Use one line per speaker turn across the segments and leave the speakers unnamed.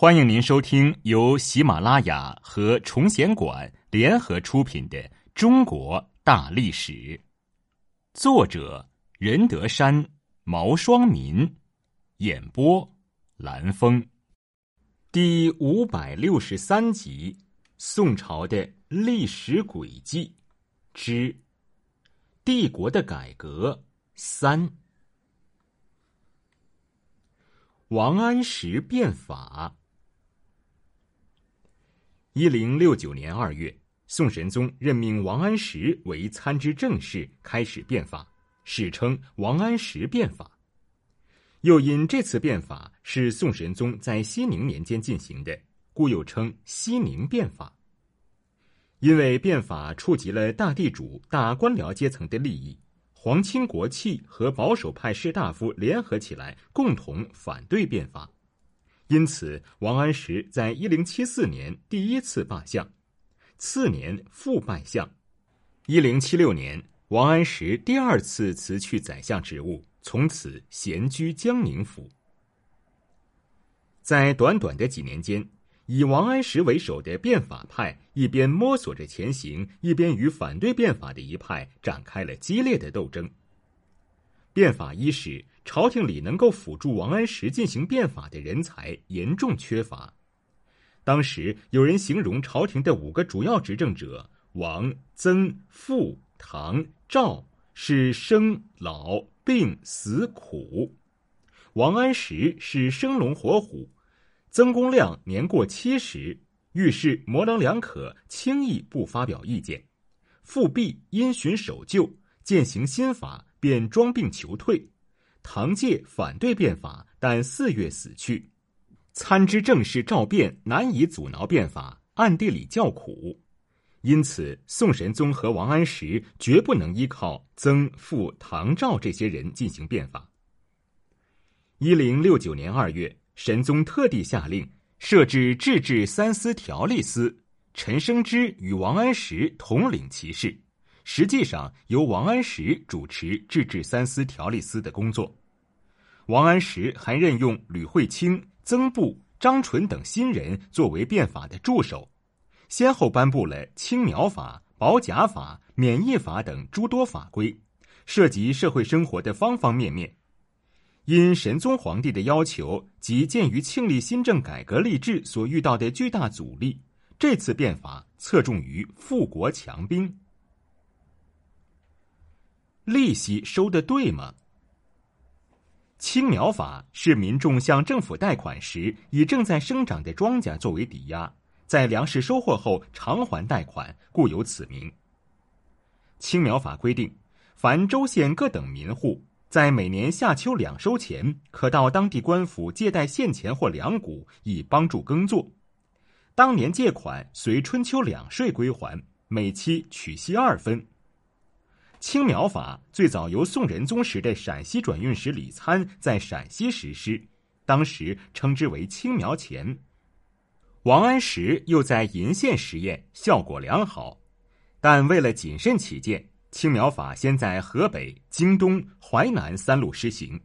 欢迎您收听由喜马拉雅和崇贤馆联合出品的《中国大历史》，作者任德山、毛双民，演播蓝峰，第五百六十三集：宋朝的历史轨迹之帝国的改革三，王安石变法。一零六九年二月，宋神宗任命王安石为参知政事，开始变法，史称王安石变法。又因这次变法是宋神宗在熙宁年间进行的，故又称熙宁变法。因为变法触及了大地主、大官僚阶层的利益，皇亲国戚和保守派士大夫联合起来，共同反对变法。因此，王安石在一零七四年第一次罢相，次年复拜相。一零七六年，王安石第二次辞去宰相职务，从此闲居江宁府。在短短的几年间，以王安石为首的变法派一边摸索着前行，一边与反对变法的一派展开了激烈的斗争。变法伊始。朝廷里能够辅助王安石进行变法的人才严重缺乏。当时有人形容朝廷的五个主要执政者王、曾、傅、唐、赵是生老病死苦，王安石是生龙活虎，曾公亮年过七十，遇事模棱两可，轻易不发表意见；傅弼因循守旧，践行新法便装病求退。唐介反对变法，但四月死去。参知政事赵变难以阻挠变法，暗地里叫苦。因此，宋神宗和王安石绝不能依靠曾、傅、唐、赵这些人进行变法。一零六九年二月，神宗特地下令设置制治三司条例司，陈升之与王安石统领其事。实际上由王安石主持制治三司条例司的工作，王安石还任用吕惠卿、曾布、张纯等新人作为变法的助手，先后颁布了青苗法、保甲法、免役法等诸多法规，涉及社会生活的方方面面。因神宗皇帝的要求及鉴于庆历新政改革立志所遇到的巨大阻力，这次变法侧重于富国强兵。利息收的对吗？青苗法是民众向政府贷款时，以正在生长的庄稼作为抵押，在粮食收获后偿还贷款，故有此名。青苗法规定，凡州县各等民户，在每年夏秋两收前，可到当地官府借贷现钱或粮谷，以帮助耕作。当年借款随春秋两税归还，每期取息二分。青苗法最早由宋仁宗时的陕西转运使李参在陕西实施，当时称之为青苗钱。王安石又在鄞县实验，效果良好。但为了谨慎起见，青苗法先在河北、京东、淮南三路施行，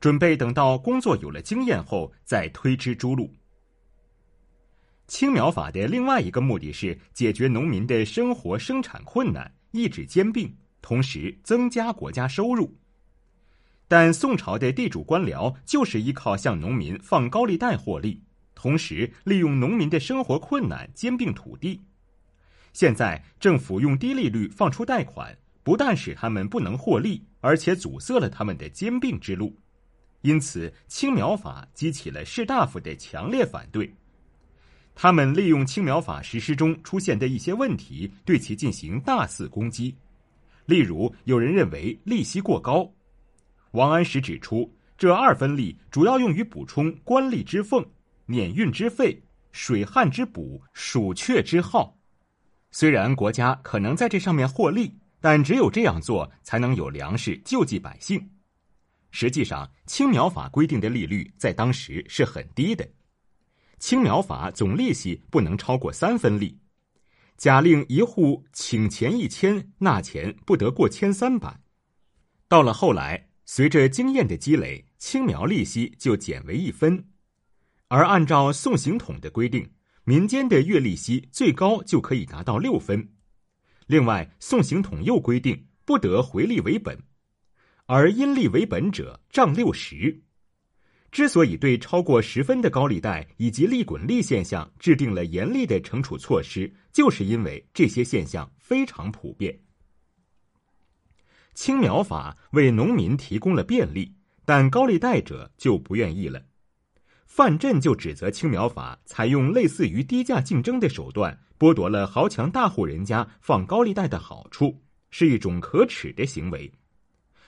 准备等到工作有了经验后再推之诸路。青苗法的另外一个目的是解决农民的生活生产困难，抑制兼并。同时增加国家收入，但宋朝的地主官僚就是依靠向农民放高利贷获利，同时利用农民的生活困难兼并土地。现在政府用低利率放出贷款，不但使他们不能获利，而且阻塞了他们的兼并之路。因此，青苗法激起了士大夫的强烈反对。他们利用青苗法实施中出现的一些问题，对其进行大肆攻击。例如，有人认为利息过高，王安石指出，这二分利主要用于补充官吏之俸、碾运之费、水旱之补、鼠雀之耗。虽然国家可能在这上面获利，但只有这样做，才能有粮食救济百姓。实际上，青苗法规定的利率在当时是很低的，青苗法总利息不能超过三分利。假令一户请钱一千，纳钱不得过千三百。到了后来，随着经验的积累，青苗利息就减为一分。而按照宋刑统的规定，民间的月利息最高就可以达到六分。另外，宋刑统又规定不得回利为本，而因利为本者杖六十。之所以对超过十分的高利贷以及利滚利现象制定了严厉的惩处措施，就是因为这些现象非常普遍。青苗法为农民提供了便利，但高利贷者就不愿意了。范振就指责青苗法采用类似于低价竞争的手段，剥夺了豪强大户人家放高利贷的好处，是一种可耻的行为。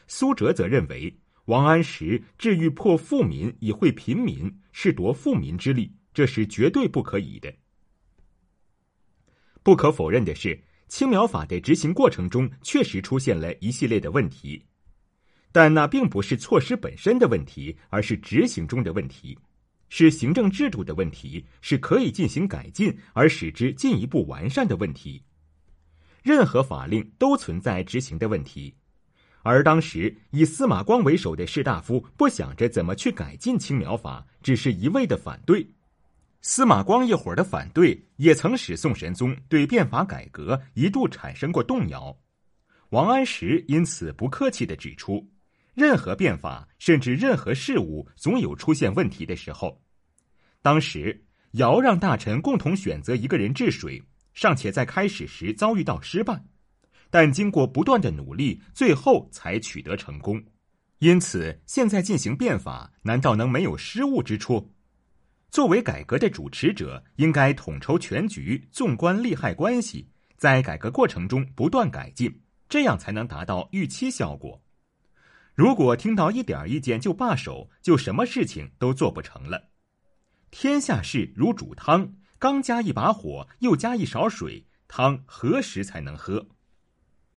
苏辙则认为。王安石治欲破富民以惠贫民，是夺富民之利，这是绝对不可以的。不可否认的是，青苗法的执行过程中确实出现了一系列的问题，但那并不是措施本身的问题，而是执行中的问题，是行政制度的问题，是可以进行改进而使之进一步完善的问题。任何法令都存在执行的问题。而当时以司马光为首的士大夫不想着怎么去改进青苗法，只是一味的反对。司马光一伙的反对，也曾使宋神宗对变法改革一度产生过动摇。王安石因此不客气的指出，任何变法，甚至任何事物，总有出现问题的时候。当时尧让大臣共同选择一个人治水，尚且在开始时遭遇到失败。但经过不断的努力，最后才取得成功。因此，现在进行变法，难道能没有失误之处？作为改革的主持者，应该统筹全局，纵观利害关系，在改革过程中不断改进，这样才能达到预期效果。如果听到一点意见就罢手，就什么事情都做不成了。天下事如煮汤，刚加一把火，又加一勺水，汤何时才能喝？